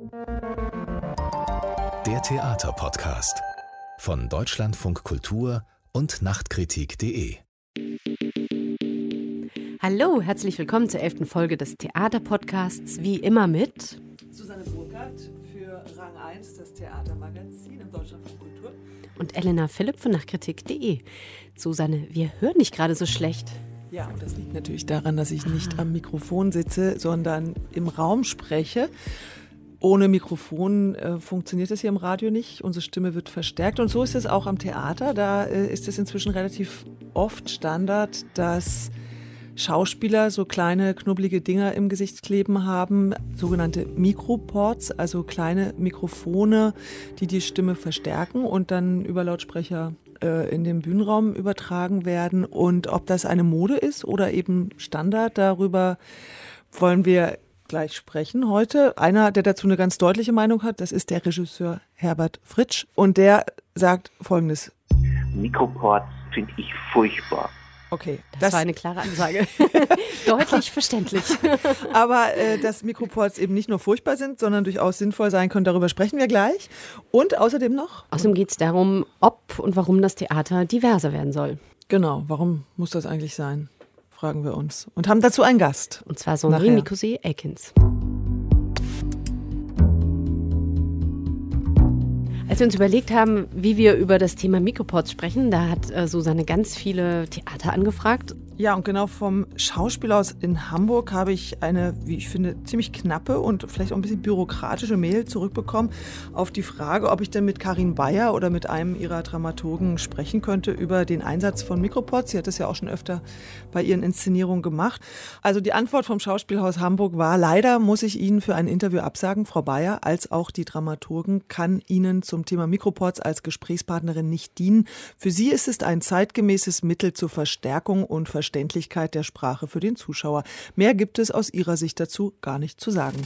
Der Theaterpodcast von Deutschlandfunk Kultur und Nachtkritik.de. Hallo, herzlich willkommen zur elften Folge des Theaterpodcasts, wie immer mit Susanne Burkhardt für Rang 1, das Theatermagazin in Deutschlandfunk Kultur. und Elena Philipp von Nachtkritik.de. Susanne, wir hören dich gerade so schlecht. Ja, und das liegt natürlich daran, dass ich nicht am Mikrofon sitze, sondern im Raum spreche. Ohne Mikrofon äh, funktioniert es hier im Radio nicht. Unsere Stimme wird verstärkt. Und so ist es auch am Theater. Da äh, ist es inzwischen relativ oft Standard, dass Schauspieler so kleine knubbelige Dinger im Gesicht kleben haben, sogenannte Mikroports, also kleine Mikrofone, die die Stimme verstärken und dann über Lautsprecher äh, in den Bühnenraum übertragen werden. Und ob das eine Mode ist oder eben Standard, darüber wollen wir gleich sprechen heute. Einer, der dazu eine ganz deutliche Meinung hat, das ist der Regisseur Herbert Fritsch. Und der sagt Folgendes. Mikroports finde ich furchtbar. Okay, Das, war eine klare Ansage. Deutlich verständlich. aber äh, dass Mikroports eben nicht nur furchtbar sind, sondern durchaus sinnvoll sein können, darüber sprechen wir gleich. Und außerdem noch, Außerdem geht es darum, ob und warum das Theater diverser werden soll. genau, warum muss das eigentlich sein, fragen wir uns. Und haben dazu einen Gast. Und zwar Sonri Nachher. Mikose Elkins. Als wir uns überlegt haben, wie wir über das Thema Mikroports sprechen, da hat äh, Susanne ganz viele Theater angefragt. Ja, und genau vom Schauspielhaus in Hamburg habe ich eine, wie ich finde, ziemlich knappe und vielleicht auch ein bisschen bürokratische Mail zurückbekommen auf die Frage, ob ich denn mit Karin Bayer oder mit einem ihrer Dramaturgen sprechen könnte über den Einsatz von Mikropods. Sie hat das ja auch schon öfter bei ihren Inszenierungen gemacht. Also die Antwort vom Schauspielhaus Hamburg war, leider muss ich Ihnen für ein Interview absagen, Frau Bayer, als auch die Dramaturgen kann Ihnen zum Thema Mikropods als Gesprächspartnerin nicht dienen. Für Sie ist es ein zeitgemäßes Mittel zur Verstärkung und Verständlichkeit der Sprache für den Zuschauer. Mehr gibt es aus Ihrer Sicht dazu gar nicht zu sagen.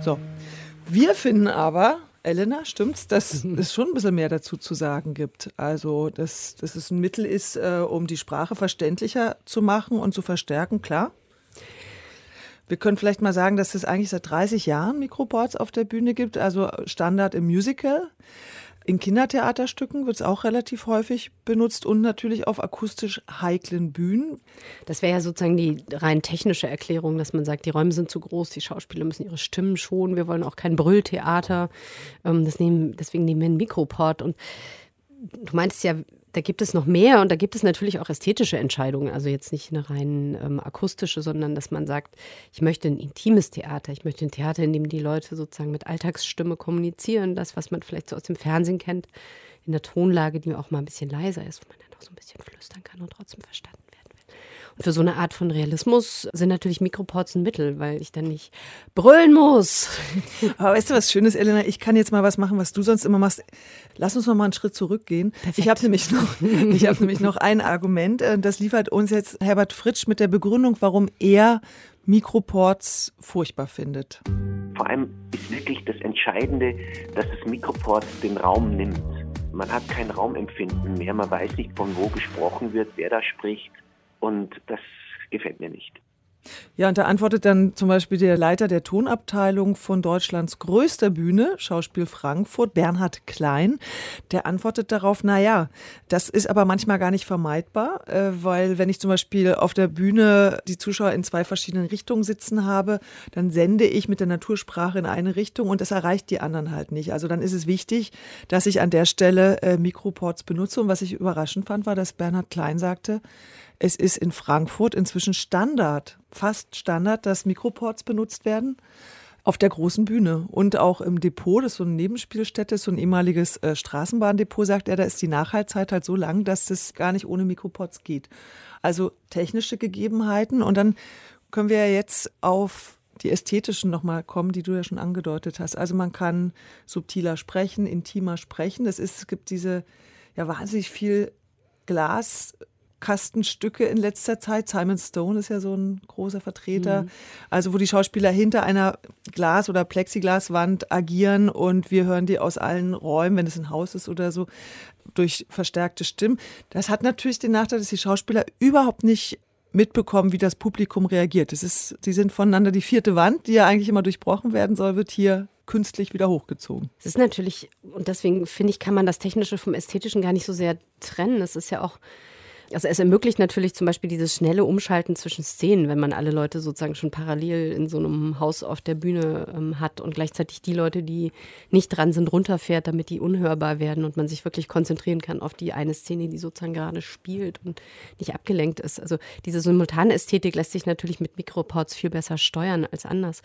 So. Wir finden aber, Elena, stimmt's, dass es schon ein bisschen mehr dazu zu sagen gibt. Also, dass, dass es ein Mittel ist, äh, um die Sprache verständlicher zu machen und zu verstärken, klar. Wir können vielleicht mal sagen, dass es eigentlich seit 30 Jahren Mikroports auf der Bühne gibt, also Standard im Musical. In Kindertheaterstücken wird es auch relativ häufig benutzt und natürlich auf akustisch heiklen Bühnen. Das wäre ja sozusagen die rein technische Erklärung, dass man sagt, die Räume sind zu groß, die Schauspieler müssen ihre Stimmen schonen, wir wollen auch kein Brülltheater. Ähm, das nehmen, deswegen nehmen wir einen Mikroport. Und du meintest ja, da gibt es noch mehr und da gibt es natürlich auch ästhetische Entscheidungen. Also jetzt nicht eine rein ähm, akustische, sondern dass man sagt, ich möchte ein intimes Theater. Ich möchte ein Theater, in dem die Leute sozusagen mit Alltagsstimme kommunizieren. Das, was man vielleicht so aus dem Fernsehen kennt, in der Tonlage, die auch mal ein bisschen leiser ist, wo man dann auch so ein bisschen flüstern kann und trotzdem verstanden für so eine Art von Realismus sind natürlich Mikroports ein Mittel, weil ich dann nicht brüllen muss. Aber weißt du, was Schönes, Elena? Ich kann jetzt mal was machen, was du sonst immer machst. Lass uns noch mal einen Schritt zurückgehen. Ich habe nämlich noch, ich habe nämlich noch ein Argument. äh, Das liefert uns jetzt Herbert Fritsch mit der Begründung, warum er Mikroports furchtbar findet. Vor allem ist wirklich das Entscheidende, dass das Mikroport den Raum nimmt. Man hat kein Raumempfinden mehr, man weiß nicht, von wo gesprochen wird, wer da spricht und das gefällt mir nicht. Ja, und da antwortet dann zum Beispiel der Leiter der Tonabteilung von Deutschlands größter Bühne, Schauspiel Frankfurt, Bernhard Klein. Der antwortet darauf, na ja, das ist aber manchmal gar nicht vermeidbar, äh, weil wenn ich zum Beispiel auf der Bühne die Zuschauer in zwei verschiedenen Richtungen sitzen habe, dann sende ich mit der Natursprache in eine Richtung und das erreicht die anderen halt nicht. Also dann ist es wichtig, dass ich an der Stelle äh, Mikroports benutze. Und was ich überraschend fand, war, dass Bernhard Klein sagte, es ist in Frankfurt inzwischen Standard, fast Standard, dass Mikroports benutzt werden. Auf der großen Bühne und auch im Depot, das ist so eine Nebenspielstätte, so ein ehemaliges äh, Straßenbahndepot, sagt er, da ist die Nachhaltzeit halt so lang, dass das gar nicht ohne Mikroports geht. Also technische Gegebenheiten und dann können wir ja jetzt auf die ästhetischen nochmal kommen, die du ja schon angedeutet hast. Also man kann subtiler sprechen, intimer sprechen. Es, ist, es gibt diese ja wahnsinnig viel Glas. Kastenstücke in letzter Zeit. Simon Stone ist ja so ein großer Vertreter. Mhm. Also wo die Schauspieler hinter einer Glas- oder Plexiglaswand agieren und wir hören die aus allen Räumen, wenn es ein Haus ist oder so, durch verstärkte Stimmen. Das hat natürlich den Nachteil, dass die Schauspieler überhaupt nicht mitbekommen, wie das Publikum reagiert. Das ist, sie sind voneinander die vierte Wand, die ja eigentlich immer durchbrochen werden soll, wird hier künstlich wieder hochgezogen. Es ist natürlich, und deswegen finde ich, kann man das Technische vom Ästhetischen gar nicht so sehr trennen. Es ist ja auch also es ermöglicht natürlich zum Beispiel dieses schnelle Umschalten zwischen Szenen, wenn man alle Leute sozusagen schon parallel in so einem Haus auf der Bühne ähm, hat und gleichzeitig die Leute, die nicht dran sind, runterfährt, damit die unhörbar werden und man sich wirklich konzentrieren kann auf die eine Szene, die sozusagen gerade spielt und nicht abgelenkt ist. Also diese simultane Ästhetik lässt sich natürlich mit Mikroports viel besser steuern als anders.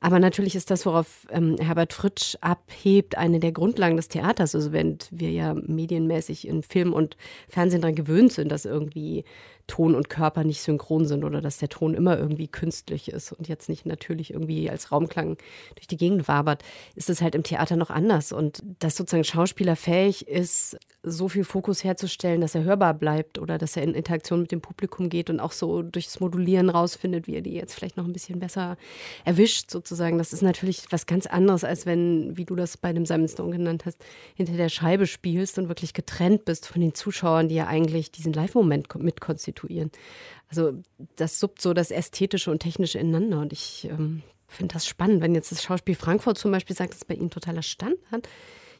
Aber natürlich ist das, worauf ähm, Herbert Fritsch abhebt, eine der Grundlagen des Theaters. Also wenn wir ja medienmäßig in Film und Fernsehen daran gewöhnt sind, dass irgendwie Ton und Körper nicht synchron sind oder dass der Ton immer irgendwie künstlich ist und jetzt nicht natürlich irgendwie als Raumklang durch die Gegend wabert, ist es halt im Theater noch anders. Und dass sozusagen Schauspieler fähig ist, so viel Fokus herzustellen, dass er hörbar bleibt oder dass er in Interaktion mit dem Publikum geht und auch so durchs Modulieren rausfindet, wie er die jetzt vielleicht noch ein bisschen besser erwischt, sozusagen. Das ist natürlich was ganz anderes, als wenn, wie du das bei dem Simon Stone genannt hast, hinter der Scheibe spielst und wirklich getrennt bist von den Zuschauern, die ja eigentlich diesen Live-Moment mitkonstituieren konstituieren. Also das suppt so das Ästhetische und Technische ineinander. Und ich ähm, finde das spannend, wenn jetzt das Schauspiel Frankfurt zum Beispiel sagt, dass bei ihnen totaler Standard.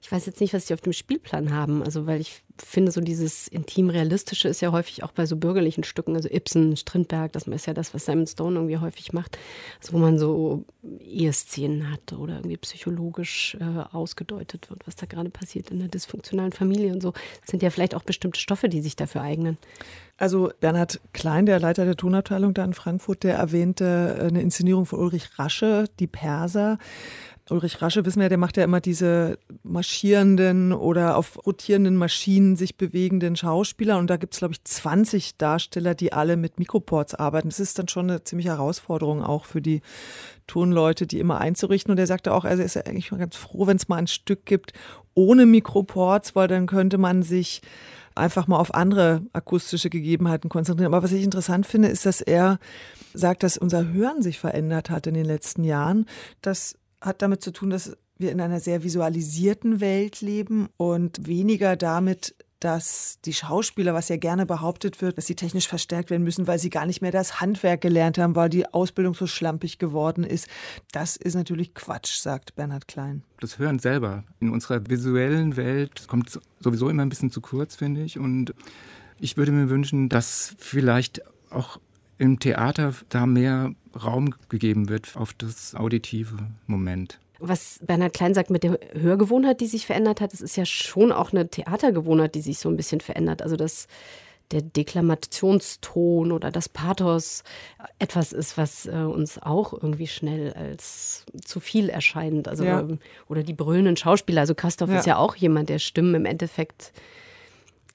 Ich weiß jetzt nicht, was sie auf dem Spielplan haben. Also, weil ich finde, so dieses intim-realistische ist ja häufig auch bei so bürgerlichen Stücken, also Ibsen, Strindberg, das ist ja das, was Simon Stone irgendwie häufig macht, also wo man so Eheszenen hat oder irgendwie psychologisch äh, ausgedeutet wird, was da gerade passiert in der dysfunktionalen Familie und so. Das sind ja vielleicht auch bestimmte Stoffe, die sich dafür eignen. Also Bernhard Klein, der Leiter der Tonabteilung da in Frankfurt, der erwähnte eine Inszenierung von Ulrich Rasche, Die Perser. Ulrich Rasche, wissen wir, der macht ja immer diese marschierenden oder auf rotierenden Maschinen sich bewegenden Schauspieler. Und da gibt es, glaube ich, 20 Darsteller, die alle mit Mikroports arbeiten. Das ist dann schon eine ziemliche Herausforderung auch für die Tonleute, die immer einzurichten. Und er sagte auch, also er ist ja eigentlich mal ganz froh, wenn es mal ein Stück gibt ohne Mikroports, weil dann könnte man sich einfach mal auf andere akustische Gegebenheiten konzentrieren. Aber was ich interessant finde, ist, dass er sagt, dass unser Hören sich verändert hat in den letzten Jahren, dass hat damit zu tun, dass wir in einer sehr visualisierten Welt leben und weniger damit, dass die Schauspieler, was ja gerne behauptet wird, dass sie technisch verstärkt werden müssen, weil sie gar nicht mehr das Handwerk gelernt haben, weil die Ausbildung so schlampig geworden ist. Das ist natürlich Quatsch, sagt Bernhard Klein. Das Hören selber in unserer visuellen Welt kommt sowieso immer ein bisschen zu kurz, finde ich. Und ich würde mir wünschen, dass vielleicht auch im Theater da mehr Raum gegeben wird auf das auditive Moment. Was Bernhard Klein sagt mit der Hörgewohnheit, die sich verändert hat, das ist ja schon auch eine Theatergewohnheit, die sich so ein bisschen verändert. Also dass der Deklamationston oder das Pathos etwas ist, was äh, uns auch irgendwie schnell als zu viel erscheint. Also, ja. Oder die brüllenden Schauspieler. Also Kastorf ja. ist ja auch jemand, der Stimmen im Endeffekt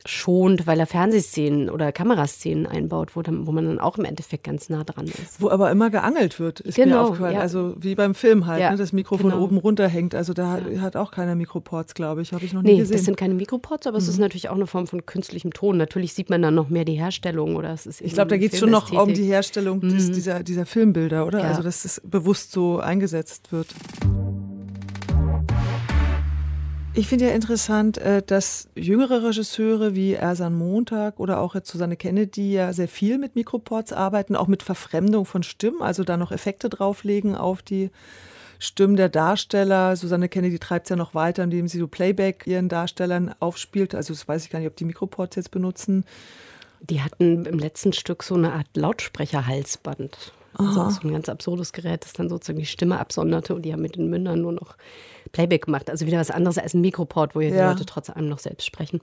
schont, weil er Fernsehszenen oder Kameraszenen einbaut, wo, dann, wo man dann auch im Endeffekt ganz nah dran ist. Wo aber immer geangelt wird, ist genau, mir aufgefallen. Ja. Also wie beim Film halt, ja, ne? das Mikrofon genau. oben runterhängt. Also da ja. hat auch keiner Mikroports, glaube ich. Habe ich noch nie nee, gesehen. das sind keine Mikroports, aber mhm. es ist mhm. natürlich auch eine Form von künstlichem Ton. Natürlich sieht man dann noch mehr die Herstellung oder es ist Ich glaube, da geht es schon noch um die Herstellung mhm. des, dieser, dieser Filmbilder, oder? Also dass es bewusst so eingesetzt wird. Ich finde ja interessant, äh, dass jüngere Regisseure wie Ersan Montag oder auch jetzt Susanne Kennedy ja sehr viel mit Mikroports arbeiten, auch mit Verfremdung von Stimmen, also da noch Effekte drauflegen auf die Stimmen der Darsteller. Susanne Kennedy treibt es ja noch weiter, indem sie so Playback ihren Darstellern aufspielt. Also das weiß ich gar nicht, ob die Mikroports jetzt benutzen. Die hatten im letzten Stück so eine Art Lautsprecherhalsband. Also so ein ganz absurdes Gerät, das dann sozusagen die Stimme absonderte und die haben mit den Mündern nur noch Playback gemacht. Also wieder was anderes als ein Mikroport, wo ja die Leute trotz allem noch selbst sprechen.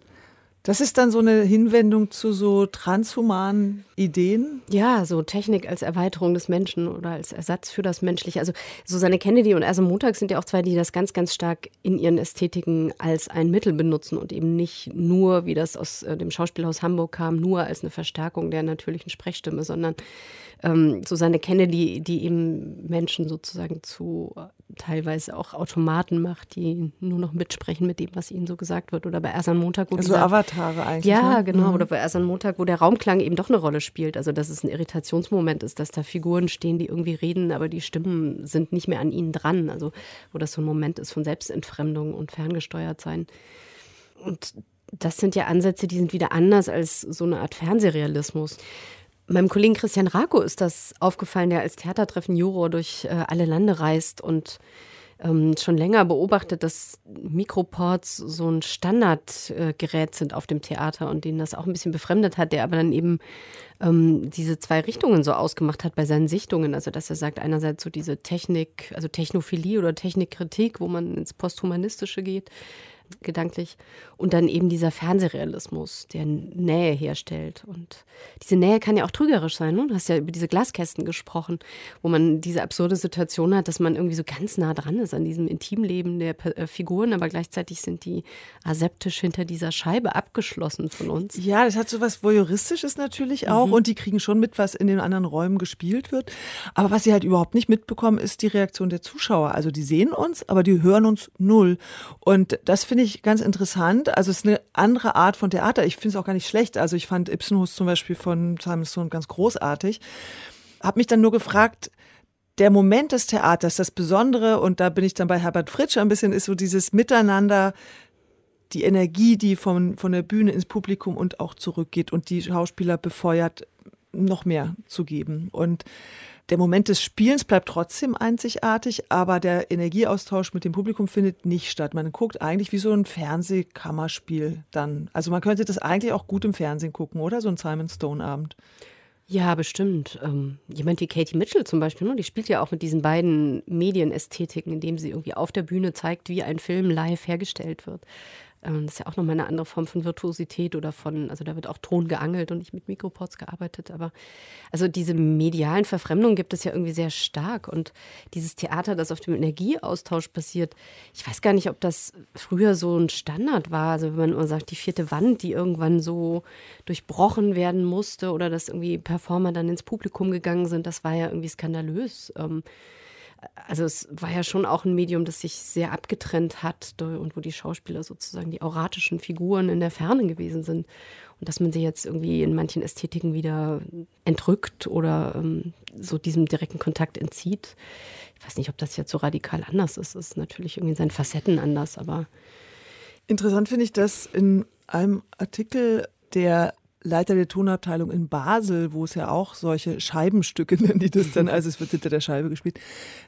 Das ist dann so eine Hinwendung zu so transhumanen Ideen? Ja, so Technik als Erweiterung des Menschen oder als Ersatz für das Menschliche. Also Susanne Kennedy und Erse Montag sind ja auch zwei, die das ganz, ganz stark in ihren Ästhetiken als ein Mittel benutzen und eben nicht nur, wie das aus äh, dem Schauspielhaus Hamburg kam, nur als eine Verstärkung der natürlichen Sprechstimme, sondern ähm, Susanne Kennedy, die eben Menschen sozusagen zu äh, teilweise auch Automaten macht, die nur noch mitsprechen mit dem, was ihnen so gesagt wird. Oder bei Ersan Montag, wo also dieser, Avatare eigentlich. Ja, ne? genau. Mhm. Oder bei Ersan Montag, wo der Raumklang eben doch eine Rolle spielt. Also dass es ein Irritationsmoment ist, dass da Figuren stehen, die irgendwie reden, aber die Stimmen sind nicht mehr an ihnen dran. Also wo das so ein Moment ist von Selbstentfremdung und ferngesteuert sein. Und das sind ja Ansätze, die sind wieder anders als so eine Art Fernsehrealismus. Meinem Kollegen Christian Rako ist das aufgefallen, der als Theatertreffen Juror durch äh, alle Lande reist und ähm, schon länger beobachtet, dass Mikroports so ein Standardgerät äh, sind auf dem Theater und den das auch ein bisschen befremdet hat, der aber dann eben ähm, diese zwei Richtungen so ausgemacht hat bei seinen Sichtungen. Also dass er sagt, einerseits so diese Technik, also Technophilie oder Technikkritik, wo man ins Posthumanistische geht, gedanklich. Und dann eben dieser Fernsehrealismus, der Nähe herstellt. Und diese Nähe kann ja auch trügerisch sein. Ne? Du hast ja über diese Glaskästen gesprochen, wo man diese absurde Situation hat, dass man irgendwie so ganz nah dran ist an diesem Intimleben der äh, Figuren, aber gleichzeitig sind die aseptisch hinter dieser Scheibe abgeschlossen von uns. Ja, das hat so was Voyeuristisches natürlich auch. Mhm. Und die kriegen schon mit, was in den anderen Räumen gespielt wird. Aber was sie halt überhaupt nicht mitbekommen, ist die Reaktion der Zuschauer. Also die sehen uns, aber die hören uns null. Und das finde ich ganz interessant. Also es ist eine andere Art von Theater. Ich finde es auch gar nicht schlecht. Also ich fand Ibsenhus zum Beispiel von Simon Stone ganz großartig. Habe mich dann nur gefragt, der Moment des Theaters, das Besondere, und da bin ich dann bei Herbert Fritsch ein bisschen, ist so dieses Miteinander, die Energie, die von, von der Bühne ins Publikum und auch zurückgeht und die Schauspieler befeuert, noch mehr zu geben. Und der Moment des Spielens bleibt trotzdem einzigartig, aber der Energieaustausch mit dem Publikum findet nicht statt. Man guckt eigentlich wie so ein Fernsehkammerspiel dann. Also man könnte das eigentlich auch gut im Fernsehen gucken, oder? So ein Simon Stone-Abend. Ja, bestimmt. Ähm, jemand wie Katie Mitchell zum Beispiel, ne, die spielt ja auch mit diesen beiden Medienästhetiken, indem sie irgendwie auf der Bühne zeigt, wie ein Film live hergestellt wird. Ähm, das ist ja auch nochmal eine andere Form von Virtuosität oder von, also da wird auch Ton geangelt und nicht mit Mikroports gearbeitet. Aber also diese medialen Verfremdungen gibt es ja irgendwie sehr stark. Und dieses Theater, das auf dem Energieaustausch basiert, ich weiß gar nicht, ob das früher so ein Standard war. Also wenn man immer sagt, die vierte Wand, die irgendwann so durchbrochen werden musste oder dass irgendwie Performer dann ins Publikum gegangen sind, das war ja irgendwie skandalös. Ähm, also es war ja schon auch ein Medium, das sich sehr abgetrennt hat und wo die Schauspieler sozusagen die auratischen Figuren in der Ferne gewesen sind. Und dass man sie jetzt irgendwie in manchen Ästhetiken wieder entrückt oder ähm, so diesem direkten Kontakt entzieht. Ich weiß nicht, ob das jetzt so radikal anders ist. Es ist natürlich irgendwie in seinen Facetten anders, aber. Interessant finde ich, dass in einem Artikel der Leiter der Tonabteilung in Basel, wo es ja auch solche Scheibenstücke nennen die das dann, also es wird hinter der Scheibe gespielt,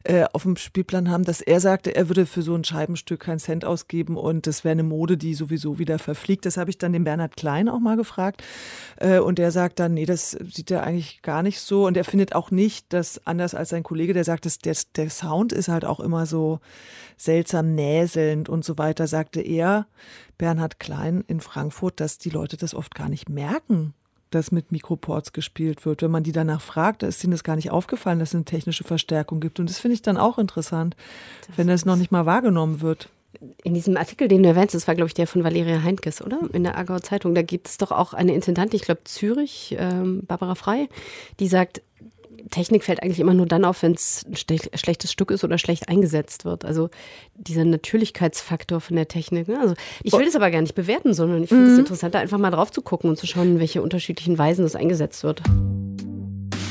äh, auf dem Spielplan haben, dass er sagte, er würde für so ein Scheibenstück keinen Cent ausgeben und das wäre eine Mode, die sowieso wieder verfliegt. Das habe ich dann den Bernhard Klein auch mal gefragt äh, und der sagt dann, nee, das sieht er eigentlich gar nicht so und er findet auch nicht, dass anders als sein Kollege, der sagt, dass der, der Sound ist halt auch immer so seltsam näselnd und so weiter, sagte er, Bernhard Klein in Frankfurt, dass die Leute das oft gar nicht merken, dass mit Mikroports gespielt wird. Wenn man die danach fragt, da ist ihnen das gar nicht aufgefallen, dass es eine technische Verstärkung gibt. Und das finde ich dann auch interessant, das wenn das noch nicht mal wahrgenommen wird. In diesem Artikel, den du erwähnst, das war, glaube ich, der von Valeria Heinkes, oder? In der Aargauer Zeitung. Da gibt es doch auch eine Intendantin, ich glaube Zürich, ähm, Barbara Frei, die sagt, Technik fällt eigentlich immer nur dann auf, wenn es ein schlechtes Stück ist oder schlecht eingesetzt wird. Also dieser Natürlichkeitsfaktor von der Technik. Ne? Also ich will oh. das aber gar nicht bewerten, sondern ich finde es mhm. interessant, da einfach mal drauf zu gucken und zu schauen, in welche unterschiedlichen Weisen das eingesetzt wird.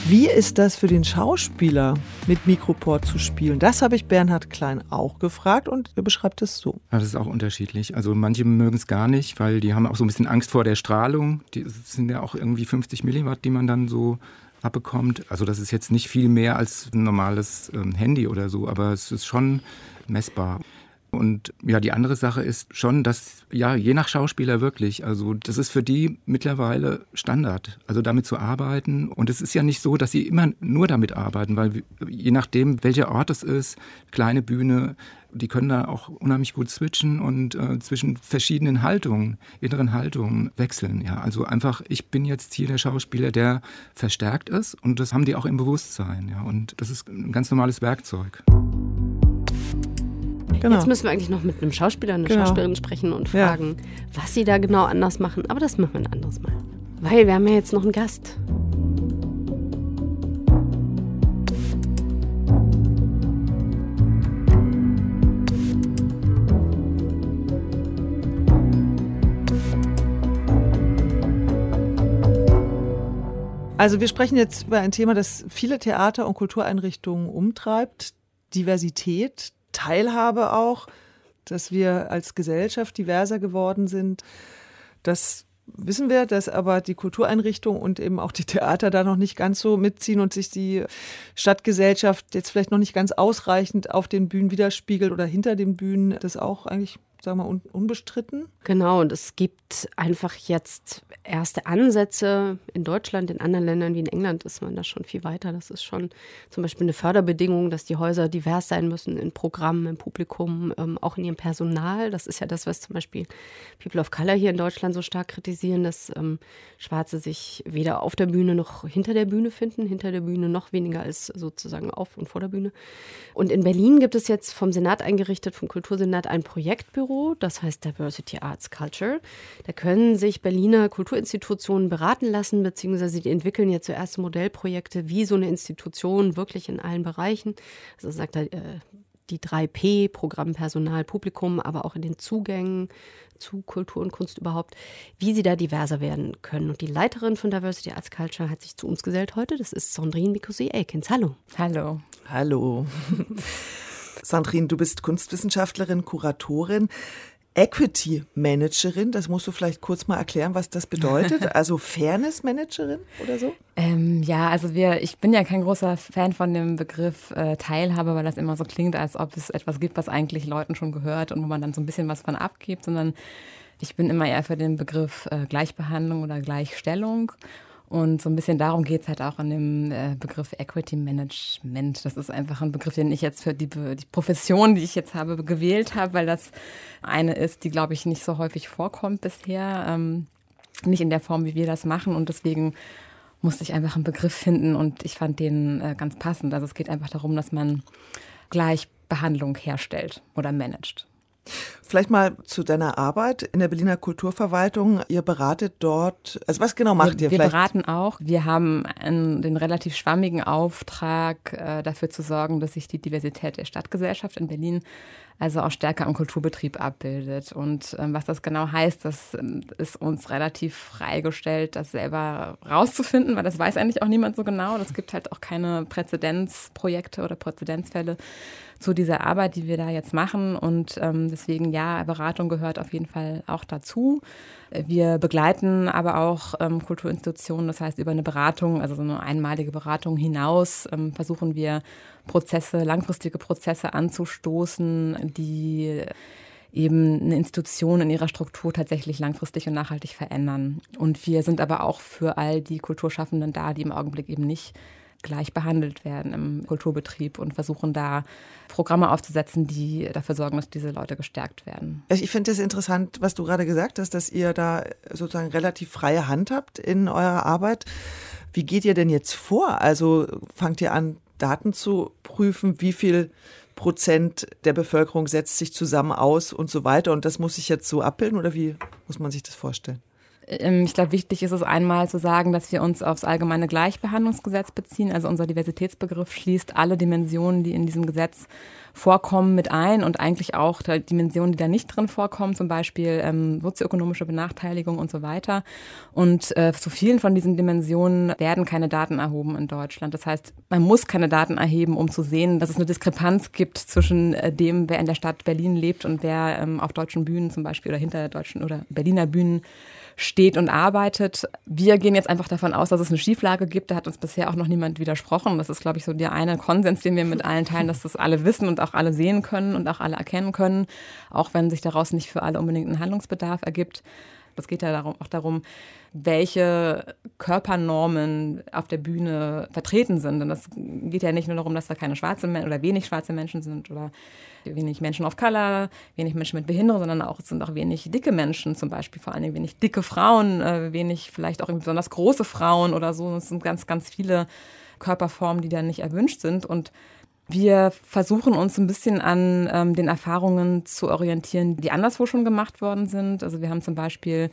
Wie ist das für den Schauspieler, mit Mikroport zu spielen? Das habe ich Bernhard Klein auch gefragt und er beschreibt es so. Ja, das ist auch unterschiedlich. Also manche mögen es gar nicht, weil die haben auch so ein bisschen Angst vor der Strahlung. Die sind ja auch irgendwie 50 Milliwatt, die man dann so abbekommt. Also das ist jetzt nicht viel mehr als ein normales ähm, Handy oder so, aber es ist schon messbar. Und ja, die andere Sache ist schon, dass, ja, je nach Schauspieler wirklich, also das ist für die mittlerweile Standard, also damit zu arbeiten. Und es ist ja nicht so, dass sie immer nur damit arbeiten, weil je nachdem, welcher Ort es ist, kleine Bühne, die können da auch unheimlich gut switchen und äh, zwischen verschiedenen Haltungen, inneren Haltungen wechseln. Ja, also einfach, ich bin jetzt hier der Schauspieler, der verstärkt ist und das haben die auch im Bewusstsein. Ja, und das ist ein ganz normales Werkzeug. Genau. Jetzt müssen wir eigentlich noch mit einem Schauspieler, einer genau. Schauspielerin sprechen und fragen, ja. was sie da genau anders machen. Aber das machen wir ein anderes Mal. Weil wir haben ja jetzt noch einen Gast. Also wir sprechen jetzt über ein Thema, das viele Theater- und Kultureinrichtungen umtreibt. Diversität, Teilhabe auch, dass wir als Gesellschaft diverser geworden sind, dass wissen wir, dass aber die Kultureinrichtungen und eben auch die Theater da noch nicht ganz so mitziehen und sich die Stadtgesellschaft jetzt vielleicht noch nicht ganz ausreichend auf den Bühnen widerspiegelt oder hinter den Bühnen. Das auch eigentlich sagen wir mal, unbestritten. Genau, und es gibt einfach jetzt erste Ansätze in Deutschland, in anderen Ländern wie in England ist man da schon viel weiter. Das ist schon zum Beispiel eine Förderbedingung, dass die Häuser divers sein müssen in Programmen, im Publikum, ähm, auch in ihrem Personal. Das ist ja das, was zum Beispiel People of Color hier in Deutschland so stark kritisieren, dass ähm, Schwarze sich weder auf der Bühne noch hinter der Bühne finden, hinter der Bühne noch weniger als sozusagen auf und vor der Bühne. Und in Berlin gibt es jetzt vom Senat eingerichtet, vom Kultursenat ein Projektbüro, Büro, das heißt Diversity Arts Culture. Da können sich Berliner Kulturinstitutionen beraten lassen, beziehungsweise die entwickeln ja zuerst Modellprojekte, wie so eine Institution wirklich in allen Bereichen, also sagt er, äh, die 3P, Programm, Personal, Publikum, aber auch in den Zugängen zu Kultur und Kunst überhaupt, wie sie da diverser werden können. Und die Leiterin von Diversity Arts Culture hat sich zu uns gesellt heute. Das ist Sandrine Mikosé-Elkins. Hallo. Hallo. Hallo. Sandrine, du bist Kunstwissenschaftlerin, Kuratorin. Equity Managerin, das musst du vielleicht kurz mal erklären, was das bedeutet. Also Fairness Managerin oder so? Ähm, ja, also wir, ich bin ja kein großer Fan von dem Begriff äh, Teilhabe, weil das immer so klingt, als ob es etwas gibt, was eigentlich Leuten schon gehört und wo man dann so ein bisschen was von abgibt, sondern ich bin immer eher für den Begriff äh, Gleichbehandlung oder Gleichstellung. Und so ein bisschen darum geht es halt auch an dem äh, Begriff Equity Management. Das ist einfach ein Begriff, den ich jetzt für die, die Profession, die ich jetzt habe, gewählt habe, weil das eine ist, die, glaube ich, nicht so häufig vorkommt bisher. Ähm, nicht in der Form, wie wir das machen. Und deswegen musste ich einfach einen Begriff finden und ich fand den äh, ganz passend. Also es geht einfach darum, dass man Gleichbehandlung herstellt oder managt. Vielleicht mal zu deiner Arbeit in der Berliner Kulturverwaltung. Ihr beratet dort, also was genau macht wir, ihr? Wir beraten auch. Wir haben einen, den relativ schwammigen Auftrag, äh, dafür zu sorgen, dass sich die Diversität der Stadtgesellschaft in Berlin also auch stärker im Kulturbetrieb abbildet. Und ähm, was das genau heißt, das ähm, ist uns relativ freigestellt, das selber rauszufinden, weil das weiß eigentlich auch niemand so genau. Das gibt halt auch keine Präzedenzprojekte oder Präzedenzfälle zu dieser Arbeit, die wir da jetzt machen. Und ähm, deswegen ja, Beratung gehört auf jeden Fall auch dazu. Wir begleiten aber auch ähm, Kulturinstitutionen, das heißt über eine Beratung, also so eine einmalige Beratung hinaus, ähm, versuchen wir Prozesse, langfristige Prozesse anzustoßen, die eben eine Institution in ihrer Struktur tatsächlich langfristig und nachhaltig verändern. Und wir sind aber auch für all die Kulturschaffenden da, die im Augenblick eben nicht gleich behandelt werden im Kulturbetrieb und versuchen da Programme aufzusetzen, die dafür sorgen, dass diese Leute gestärkt werden. Ich finde es interessant, was du gerade gesagt hast, dass ihr da sozusagen relativ freie Hand habt in eurer Arbeit. Wie geht ihr denn jetzt vor? Also fangt ihr an, Daten zu prüfen, wie viel Prozent der Bevölkerung setzt sich zusammen aus und so weiter und das muss sich jetzt so abbilden oder wie muss man sich das vorstellen? Ähm, ich glaube, wichtig ist es einmal zu sagen, dass wir uns aufs allgemeine Gleichbehandlungsgesetz beziehen. Also unser Diversitätsbegriff schließt alle Dimensionen, die in diesem Gesetz vorkommen, mit ein und eigentlich auch Dimensionen, die da nicht drin vorkommen, zum Beispiel ähm, sozioökonomische Benachteiligung und so weiter. Und äh, zu vielen von diesen Dimensionen werden keine Daten erhoben in Deutschland. Das heißt, man muss keine Daten erheben, um zu sehen, dass es eine Diskrepanz gibt zwischen äh, dem, wer in der Stadt Berlin lebt und wer ähm, auf deutschen Bühnen zum Beispiel oder hinter deutschen oder Berliner Bühnen steht und arbeitet. Wir gehen jetzt einfach davon aus, dass es eine Schieflage gibt. Da hat uns bisher auch noch niemand widersprochen. Das ist, glaube ich, so der eine Konsens, den wir mit allen teilen, dass das alle wissen und auch alle sehen können und auch alle erkennen können, auch wenn sich daraus nicht für alle unbedingt ein Handlungsbedarf ergibt. Es geht ja darum, auch darum, welche Körpernormen auf der Bühne vertreten sind. Und das geht ja nicht nur darum, dass da keine schwarzen Menschen oder wenig schwarze Menschen sind oder wenig Menschen of Color, wenig Menschen mit Behinderung, sondern auch es sind auch wenig dicke Menschen zum Beispiel, vor allen Dingen wenig dicke Frauen, äh, wenig vielleicht auch besonders große Frauen oder so. Es sind ganz, ganz viele Körperformen, die dann nicht erwünscht sind und wir versuchen uns ein bisschen an ähm, den Erfahrungen zu orientieren, die anderswo schon gemacht worden sind. Also wir haben zum Beispiel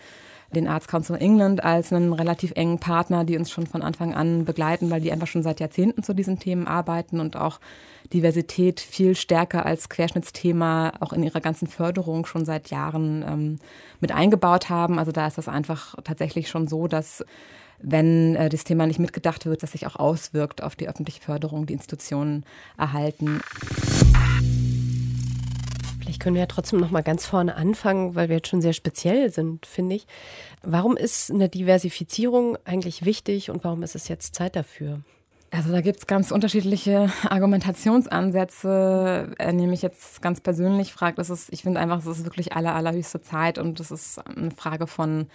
den Arts Council England als einen relativ engen Partner, die uns schon von Anfang an begleiten, weil die einfach schon seit Jahrzehnten zu diesen Themen arbeiten und auch Diversität viel stärker als Querschnittsthema auch in ihrer ganzen Förderung schon seit Jahren ähm, mit eingebaut haben. Also da ist das einfach tatsächlich schon so, dass wenn äh, das Thema nicht mitgedacht wird, das sich auch auswirkt auf die öffentliche Förderung, die Institutionen erhalten. Vielleicht können wir ja trotzdem noch mal ganz vorne anfangen, weil wir jetzt schon sehr speziell sind, finde ich. Warum ist eine Diversifizierung eigentlich wichtig und warum ist es jetzt Zeit dafür? Also da gibt es ganz unterschiedliche Argumentationsansätze. Er nämlich jetzt ganz persönlich fragt, ist es, ich finde einfach, es ist wirklich aller, allerhöchste Zeit und es ist eine Frage von äh,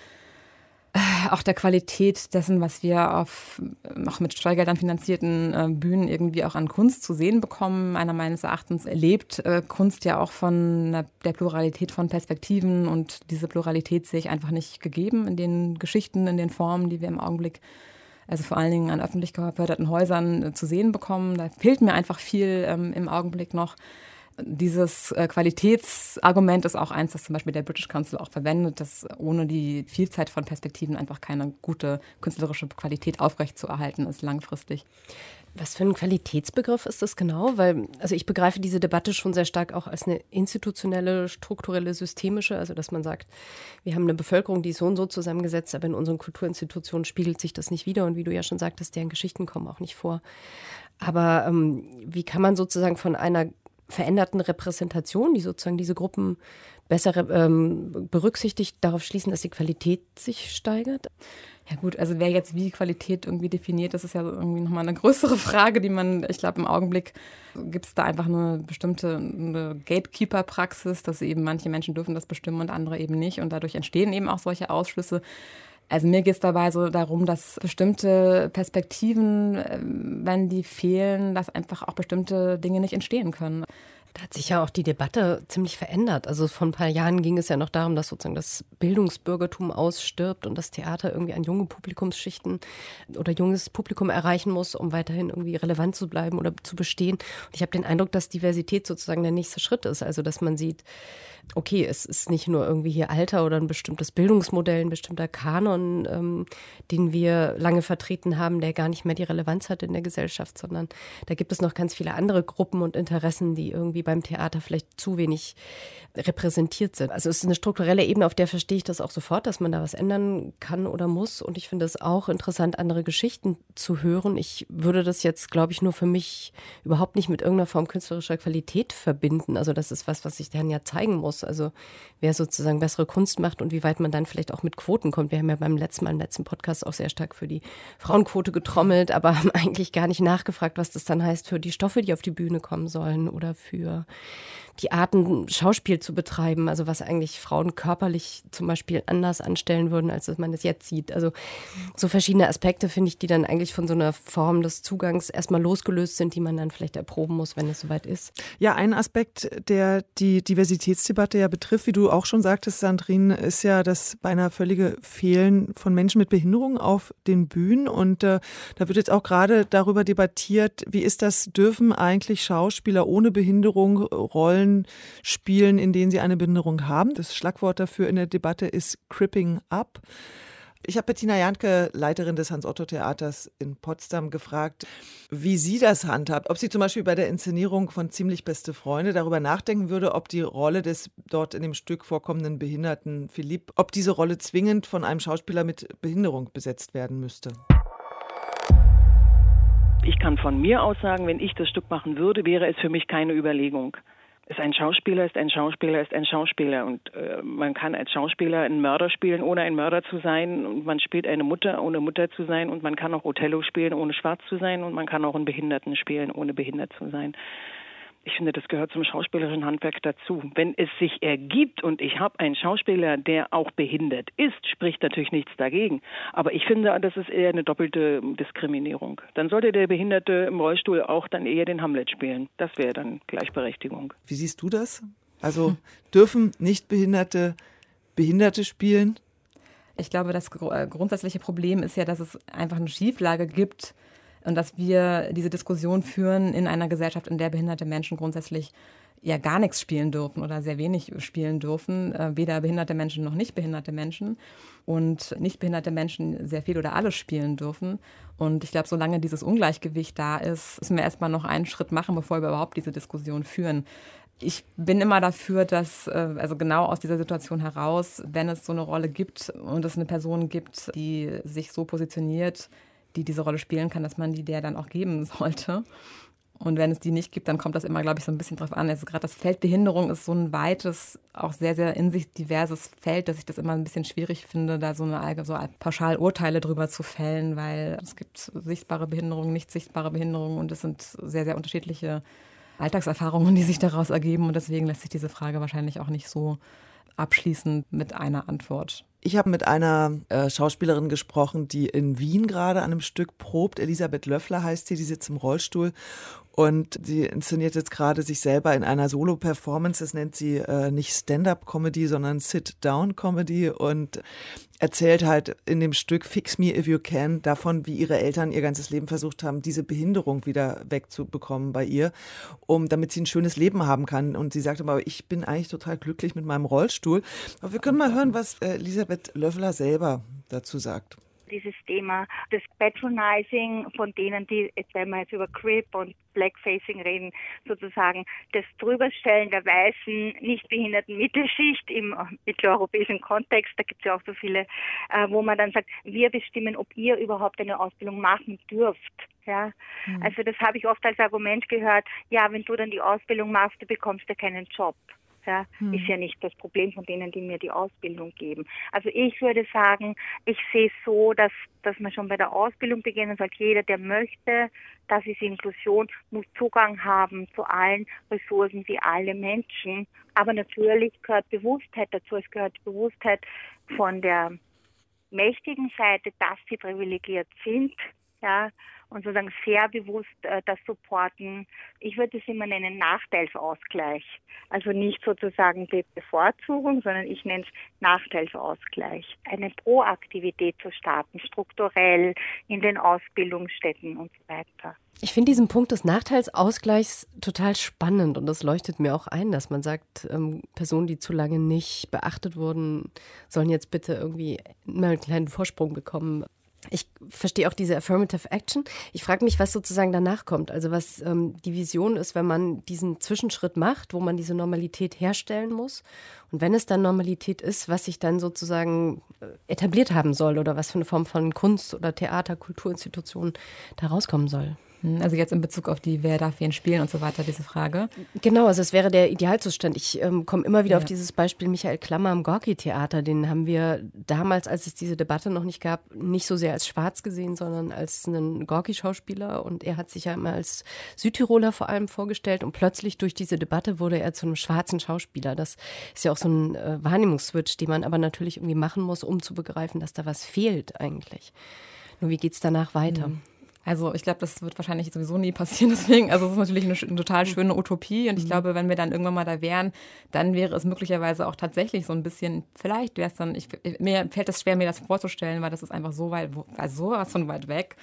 auch der Qualität dessen, was wir auf auch mit Steuergeldern finanzierten äh, Bühnen irgendwie auch an Kunst zu sehen bekommen. Meiner meines Erachtens lebt äh, Kunst ja auch von der Pluralität von Perspektiven und diese Pluralität sehe ich einfach nicht gegeben in den Geschichten, in den Formen, die wir im Augenblick also vor allen Dingen an öffentlich geförderten Häusern äh, zu sehen bekommen. Da fehlt mir einfach viel ähm, im Augenblick noch. Dieses äh, Qualitätsargument ist auch eins, das zum Beispiel der British Council auch verwendet, dass ohne die Vielzeit von Perspektiven einfach keine gute künstlerische Qualität aufrechtzuerhalten ist langfristig. Was für ein Qualitätsbegriff ist das genau? Weil, also ich begreife diese Debatte schon sehr stark auch als eine institutionelle, strukturelle, systemische, also dass man sagt, wir haben eine Bevölkerung, die ist so und so zusammengesetzt, aber in unseren Kulturinstitutionen spiegelt sich das nicht wieder und wie du ja schon sagtest, deren Geschichten kommen auch nicht vor. Aber ähm, wie kann man sozusagen von einer veränderten Repräsentation, die sozusagen diese Gruppen besser ähm, berücksichtigt, darauf schließen, dass die Qualität sich steigert? Ja gut, also wer jetzt wie Qualität irgendwie definiert, das ist ja irgendwie nochmal eine größere Frage, die man, ich glaube, im Augenblick gibt es da einfach eine bestimmte Gatekeeper-Praxis, dass eben manche Menschen dürfen das bestimmen und andere eben nicht. Und dadurch entstehen eben auch solche Ausschlüsse. Also mir geht es dabei so darum, dass bestimmte Perspektiven, ähm, wenn die fehlen, dass einfach auch bestimmte Dinge nicht entstehen können. Da hat sich ja auch die Debatte ziemlich verändert. Also vor ein paar Jahren ging es ja noch darum, dass sozusagen das Bildungsbürgertum ausstirbt und das Theater irgendwie an junge Publikumsschichten oder junges Publikum erreichen muss, um weiterhin irgendwie relevant zu bleiben oder zu bestehen. Und ich habe den Eindruck, dass Diversität sozusagen der nächste Schritt ist. Also dass man sieht, okay, es ist nicht nur irgendwie hier Alter oder ein bestimmtes Bildungsmodell, ein bestimmter Kanon, ähm, den wir lange vertreten haben, der gar nicht mehr die Relevanz hat in der Gesellschaft, sondern da gibt es noch ganz viele andere Gruppen und Interessen, die irgendwie beim Theater vielleicht zu wenig repräsentiert sind. Also es ist eine strukturelle Ebene, auf der verstehe ich das auch sofort, dass man da was ändern kann oder muss. Und ich finde es auch interessant, andere Geschichten zu hören. Ich würde das jetzt, glaube ich, nur für mich überhaupt nicht mit irgendeiner Form künstlerischer Qualität verbinden. Also das ist was, was ich dann ja zeigen muss. Also wer sozusagen bessere Kunst macht und wie weit man dann vielleicht auch mit Quoten kommt. Wir haben ja beim letzten Mal im letzten Podcast auch sehr stark für die Frauenquote getrommelt, aber haben eigentlich gar nicht nachgefragt, was das dann heißt für die Stoffe, die auf die Bühne kommen sollen oder für die Arten, Schauspiel zu betreiben, also was eigentlich Frauen körperlich zum Beispiel anders anstellen würden, als man es jetzt sieht. Also so verschiedene Aspekte finde ich, die dann eigentlich von so einer Form des Zugangs erstmal losgelöst sind, die man dann vielleicht erproben muss, wenn es soweit ist. Ja, ein Aspekt, der die Diversitätsdebatte ja betrifft, wie du auch schon sagtest, Sandrine, ist ja das beinahe völlige Fehlen von Menschen mit Behinderung auf den Bühnen. Und äh, da wird jetzt auch gerade darüber debattiert, wie ist das, dürfen eigentlich Schauspieler ohne Behinderung Rollen Rollen spielen, in denen sie eine Behinderung haben. Das Schlagwort dafür in der Debatte ist Cripping Up. Ich habe Bettina Janke, Leiterin des Hans-Otto-Theaters in Potsdam, gefragt, wie sie das handhabt. Ob sie zum Beispiel bei der Inszenierung von Ziemlich beste Freunde darüber nachdenken würde, ob die Rolle des dort in dem Stück vorkommenden Behinderten Philipp, ob diese Rolle zwingend von einem Schauspieler mit Behinderung besetzt werden müsste. Ich kann von mir aus sagen, wenn ich das Stück machen würde, wäre es für mich keine Überlegung ist ein Schauspieler, ist ein Schauspieler, ist ein Schauspieler. Und äh, man kann als Schauspieler einen Mörder spielen, ohne ein Mörder zu sein. Und man spielt eine Mutter, ohne Mutter zu sein. Und man kann auch Othello spielen, ohne schwarz zu sein. Und man kann auch einen Behinderten spielen, ohne behindert zu sein ich finde, das gehört zum schauspielerischen Handwerk dazu. Wenn es sich ergibt und ich habe einen Schauspieler, der auch behindert ist, spricht natürlich nichts dagegen. Aber ich finde, das ist eher eine doppelte Diskriminierung. Dann sollte der Behinderte im Rollstuhl auch dann eher den Hamlet spielen. Das wäre dann Gleichberechtigung. Wie siehst du das? Also dürfen Nichtbehinderte Behinderte spielen? Ich glaube, das äh, grundsätzliche Problem ist ja, dass es einfach eine Schieflage gibt und dass wir diese Diskussion führen in einer Gesellschaft, in der behinderte Menschen grundsätzlich ja gar nichts spielen dürfen oder sehr wenig spielen dürfen, äh, weder behinderte Menschen noch nicht behinderte Menschen und nicht behinderte Menschen sehr viel oder alles spielen dürfen. Und ich glaube, solange dieses Ungleichgewicht da ist, müssen wir erstmal noch einen Schritt machen, bevor wir überhaupt diese Diskussion führen. Ich bin immer dafür, dass, äh, also genau aus dieser Situation heraus, wenn es so eine Rolle gibt und es eine Person gibt, die sich so positioniert, die diese Rolle spielen kann, dass man die der dann auch geben sollte. Und wenn es die nicht gibt, dann kommt das immer, glaube ich, so ein bisschen drauf an. Also gerade das Feld Behinderung ist so ein weites, auch sehr, sehr in sich diverses Feld, dass ich das immer ein bisschen schwierig finde, da so eine so pauschal Urteile drüber zu fällen, weil es gibt sichtbare Behinderungen, nicht sichtbare Behinderungen und es sind sehr, sehr unterschiedliche Alltagserfahrungen, die sich daraus ergeben. Und deswegen lässt sich diese Frage wahrscheinlich auch nicht so abschließen mit einer Antwort. Ich habe mit einer äh, Schauspielerin gesprochen, die in Wien gerade an einem Stück probt. Elisabeth Löffler heißt sie, die sitzt im Rollstuhl und sie inszeniert jetzt gerade sich selber in einer Solo-Performance. Das nennt sie äh, nicht Stand-up-Comedy, sondern Sit-down-Comedy und erzählt halt in dem Stück Fix Me If You Can davon, wie ihre Eltern ihr ganzes Leben versucht haben, diese Behinderung wieder wegzubekommen bei ihr, um damit sie ein schönes Leben haben kann. Und sie sagt aber, ich bin eigentlich total glücklich mit meinem Rollstuhl. Aber wir können mal hören, was äh, Elisabeth Löffler selber dazu sagt dieses Thema des Patronizing von denen, die, jetzt wenn wir jetzt über Crip und Blackfacing reden, sozusagen das Drüberstellen der weißen, nicht behinderten Mittelschicht im mitteleuropäischen Kontext, da gibt es ja auch so viele, äh, wo man dann sagt, wir bestimmen, ob ihr überhaupt eine Ausbildung machen dürft. Ja, mhm. also das habe ich oft als Argument gehört, ja, wenn du dann die Ausbildung machst, du bekommst ja keinen Job. Ja, hm. Ist ja nicht das Problem von denen, die mir die Ausbildung geben. Also ich würde sagen, ich sehe es so, dass, dass man schon bei der Ausbildung beginnen sagt, jeder, der möchte, das ist Inklusion, muss Zugang haben zu allen Ressourcen wie alle Menschen. Aber natürlich gehört Bewusstheit dazu. Es gehört Bewusstheit von der mächtigen Seite, dass sie privilegiert sind. Ja, und sozusagen sehr bewusst äh, das supporten. Ich würde es immer nennen Nachteilsausgleich. Also nicht sozusagen die Bevorzugung, sondern ich nenne es Nachteilsausgleich. Eine Proaktivität zu starten, strukturell in den Ausbildungsstätten und so weiter. Ich finde diesen Punkt des Nachteilsausgleichs total spannend und das leuchtet mir auch ein, dass man sagt, ähm, Personen, die zu lange nicht beachtet wurden, sollen jetzt bitte irgendwie mal einen kleinen Vorsprung bekommen ich verstehe auch diese Affirmative Action. Ich frage mich, was sozusagen danach kommt. Also was ähm, die Vision ist, wenn man diesen Zwischenschritt macht, wo man diese Normalität herstellen muss. Und wenn es dann Normalität ist, was sich dann sozusagen äh, etabliert haben soll oder was für eine Form von Kunst oder Theater, Kulturinstitutionen da rauskommen soll. Hm, also jetzt in Bezug auf die, wer darf wen spielen und so weiter, diese Frage. Genau, also es wäre der Idealzustand. Ich ähm, komme immer wieder ja. auf dieses Beispiel Michael Klammer am Gorki-Theater. Den haben wir damals, als es diese Debatte noch nicht gab, nicht so sehr als schwarz gesehen, sondern als einen Gorki-Schauspieler. Und er hat sich ja immer als Südtiroler vor allem vorgestellt. Und plötzlich durch diese Debatte wurde er zu einem schwarzen Schauspieler. Das ist ja auch so ein äh, Wahrnehmungsswitch, den man aber natürlich irgendwie machen muss, um zu begreifen, dass da was fehlt eigentlich. Nur wie geht es danach weiter? Mhm. Also ich glaube, das wird wahrscheinlich sowieso nie passieren. Deswegen, also es ist natürlich eine, eine total schöne Utopie. Und ich mhm. glaube, wenn wir dann irgendwann mal da wären, dann wäre es möglicherweise auch tatsächlich so ein bisschen, vielleicht wäre es dann, ich, mir fällt es schwer, mir das vorzustellen, weil das ist einfach so weit, also sowas von weit weg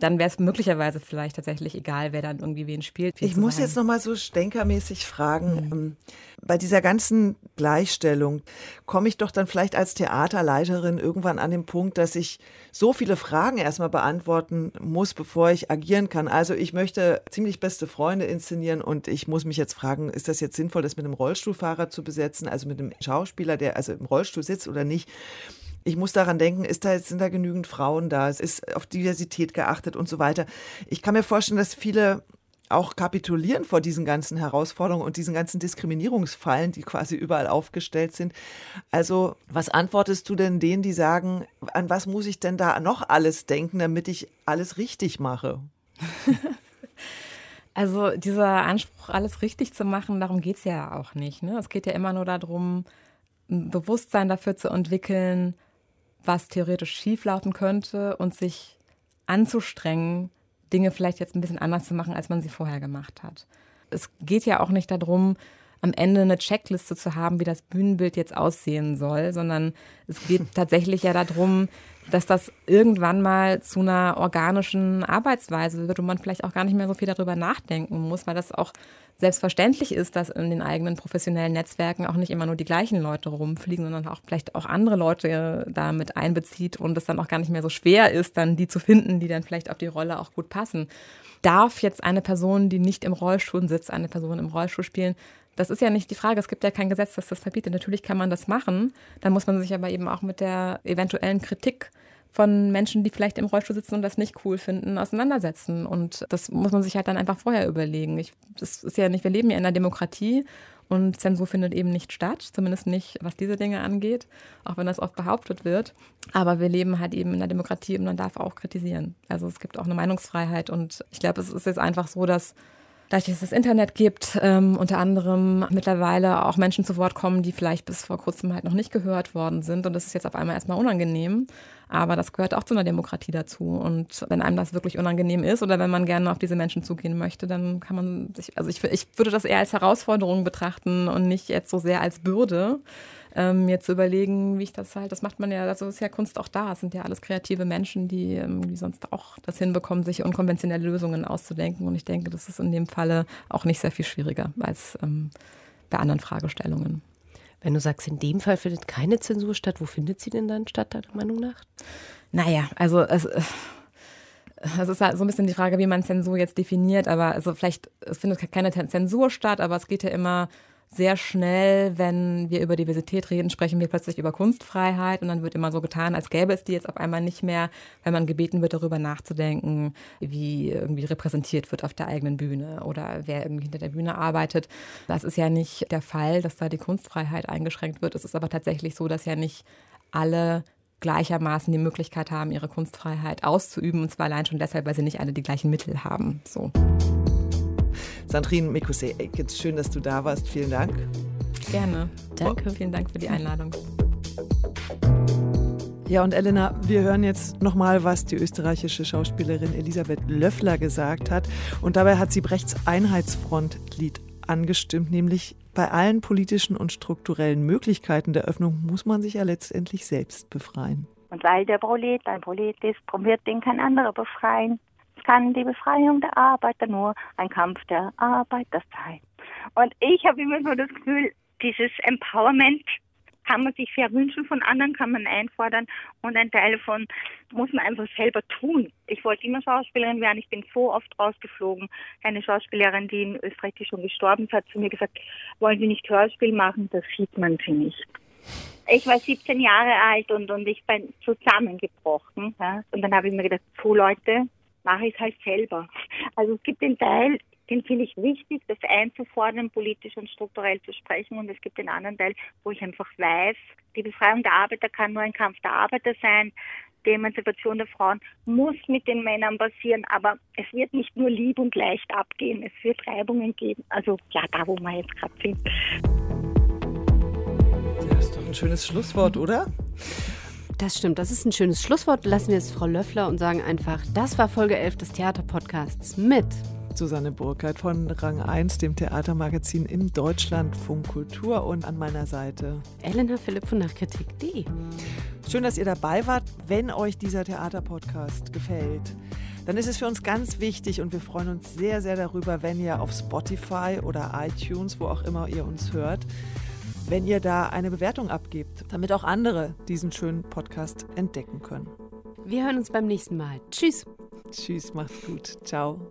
dann wäre es möglicherweise vielleicht tatsächlich egal, wer dann irgendwie wen spielt. Ich muss jetzt nochmal so stenkermäßig fragen, mhm. Bei dieser ganzen Gleichstellung komme ich doch dann vielleicht als Theaterleiterin irgendwann an den Punkt, dass ich so viele Fragen erstmal beantworten muss, bevor ich agieren kann. Also ich möchte ziemlich beste Freunde inszenieren und ich muss mich jetzt fragen, ist das jetzt sinnvoll, das mit einem Rollstuhlfahrer zu besetzen, also mit einem Schauspieler, der also im Rollstuhl sitzt oder nicht? Ich muss daran denken, ist da, sind da genügend Frauen da? Es ist auf Diversität geachtet und so weiter. Ich kann mir vorstellen, dass viele auch kapitulieren vor diesen ganzen Herausforderungen und diesen ganzen Diskriminierungsfallen, die quasi überall aufgestellt sind. Also, was antwortest du denn denen, die sagen, an was muss ich denn da noch alles denken, damit ich alles richtig mache? Also dieser Anspruch, alles richtig zu machen, darum geht es ja auch nicht. Ne? Es geht ja immer nur darum, ein Bewusstsein dafür zu entwickeln, was theoretisch schieflaufen könnte und sich anzustrengen, Dinge vielleicht jetzt ein bisschen anders zu machen, als man sie vorher gemacht hat. Es geht ja auch nicht darum, am Ende eine Checkliste zu haben, wie das Bühnenbild jetzt aussehen soll, sondern es geht tatsächlich ja darum, dass das irgendwann mal zu einer organischen Arbeitsweise wird und man vielleicht auch gar nicht mehr so viel darüber nachdenken muss, weil das auch selbstverständlich ist, dass in den eigenen professionellen Netzwerken auch nicht immer nur die gleichen Leute rumfliegen, sondern auch vielleicht auch andere Leute da mit einbezieht und es dann auch gar nicht mehr so schwer ist, dann die zu finden, die dann vielleicht auf die Rolle auch gut passen. Darf jetzt eine Person, die nicht im Rollstuhl sitzt, eine Person im Rollstuhl spielen? Das ist ja nicht die Frage. Es gibt ja kein Gesetz, das das verbietet. Natürlich kann man das machen. Dann muss man sich aber eben auch mit der eventuellen Kritik von Menschen, die vielleicht im Rollstuhl sitzen und das nicht cool finden, auseinandersetzen. Und das muss man sich halt dann einfach vorher überlegen. Ich, das ist ja nicht, wir leben ja in einer Demokratie und Zensur findet eben nicht statt, zumindest nicht, was diese Dinge angeht, auch wenn das oft behauptet wird. Aber wir leben halt eben in einer Demokratie und man darf auch kritisieren. Also es gibt auch eine Meinungsfreiheit und ich glaube, es ist jetzt einfach so, dass dadurch, dass es das Internet gibt, ähm, unter anderem mittlerweile auch Menschen zu Wort kommen, die vielleicht bis vor kurzem halt noch nicht gehört worden sind. Und das ist jetzt auf einmal erstmal unangenehm. Aber das gehört auch zu einer Demokratie dazu. Und wenn einem das wirklich unangenehm ist oder wenn man gerne auf diese Menschen zugehen möchte, dann kann man sich, also ich, ich würde das eher als Herausforderung betrachten und nicht jetzt so sehr als Bürde ähm, mir zu überlegen, wie ich das halt, das macht man ja, also ist ja Kunst auch da. Es sind ja alles kreative Menschen, die irgendwie sonst auch das hinbekommen, sich unkonventionelle Lösungen auszudenken. Und ich denke, das ist in dem Falle auch nicht sehr viel schwieriger als ähm, bei anderen Fragestellungen. Wenn du sagst, in dem Fall findet keine Zensur statt, wo findet sie denn dann statt, deiner Meinung nach? Naja, also es, äh, es ist halt so ein bisschen die Frage, wie man Zensur jetzt definiert, aber also vielleicht, es findet keine Zensur statt, aber es geht ja immer sehr schnell, wenn wir über Diversität reden, sprechen wir plötzlich über Kunstfreiheit und dann wird immer so getan, als gäbe es die jetzt auf einmal nicht mehr, wenn man gebeten wird, darüber nachzudenken, wie irgendwie repräsentiert wird auf der eigenen Bühne oder wer irgendwie hinter der Bühne arbeitet. Das ist ja nicht der Fall, dass da die Kunstfreiheit eingeschränkt wird. Es ist aber tatsächlich so, dass ja nicht alle gleichermaßen die Möglichkeit haben, ihre Kunstfreiheit auszuüben und zwar allein schon deshalb, weil sie nicht alle die gleichen Mittel haben. So. Sandrine Mikuse-Eckitz, schön, dass du da warst. Vielen Dank. Gerne. Danke. Vielen Dank für die Einladung. Ja, und Elena, wir hören jetzt nochmal, was die österreichische Schauspielerin Elisabeth Löffler gesagt hat. Und dabei hat sie Brechts Einheitsfront-Lied angestimmt, nämlich bei allen politischen und strukturellen Möglichkeiten der Öffnung muss man sich ja letztendlich selbst befreien. Und weil der Prolet ein Prolet ist, wird den kein anderer befreien kann die Befreiung der Arbeiter nur ein Kampf der Arbeiter sein. Und ich habe immer so das Gefühl, dieses Empowerment kann man sich sehr wünschen, von anderen kann man einfordern und ein Teil davon muss man einfach selber tun. Ich wollte immer Schauspielerin werden, ich bin so oft rausgeflogen. Eine Schauspielerin, die in Österreich die schon gestorben ist, hat zu mir gesagt, wollen Sie nicht Hörspiel machen? Das sieht man sie nicht. Ich war 17 Jahre alt und, und ich bin zusammengebrochen. Ja? Und dann habe ich mir gedacht, so Leute, mache ich es halt selber. Also es gibt den Teil, den finde ich wichtig, das einzufordern, politisch und strukturell zu sprechen. Und es gibt den anderen Teil, wo ich einfach weiß, die Befreiung der Arbeiter kann nur ein Kampf der Arbeiter sein. Die Emanzipation der Frauen muss mit den Männern passieren, aber es wird nicht nur lieb und leicht abgehen. Es wird Reibungen geben. Also ja, da, wo wir jetzt gerade sind. Das ist doch ein schönes Schlusswort, oder? Das stimmt, das ist ein schönes Schlusswort. Lassen wir es Frau Löffler und sagen einfach, das war Folge 11 des Theaterpodcasts mit Susanne Burkhardt von Rang 1, dem Theatermagazin im Deutschlandfunk Kultur und an meiner Seite Elena Philipp von Nachkritik.de. Schön, dass ihr dabei wart. Wenn euch dieser Theaterpodcast gefällt, dann ist es für uns ganz wichtig und wir freuen uns sehr, sehr darüber, wenn ihr auf Spotify oder iTunes, wo auch immer ihr uns hört, wenn ihr da eine Bewertung abgebt, damit auch andere diesen schönen Podcast entdecken können. Wir hören uns beim nächsten Mal. Tschüss. Tschüss, macht's gut. Ciao.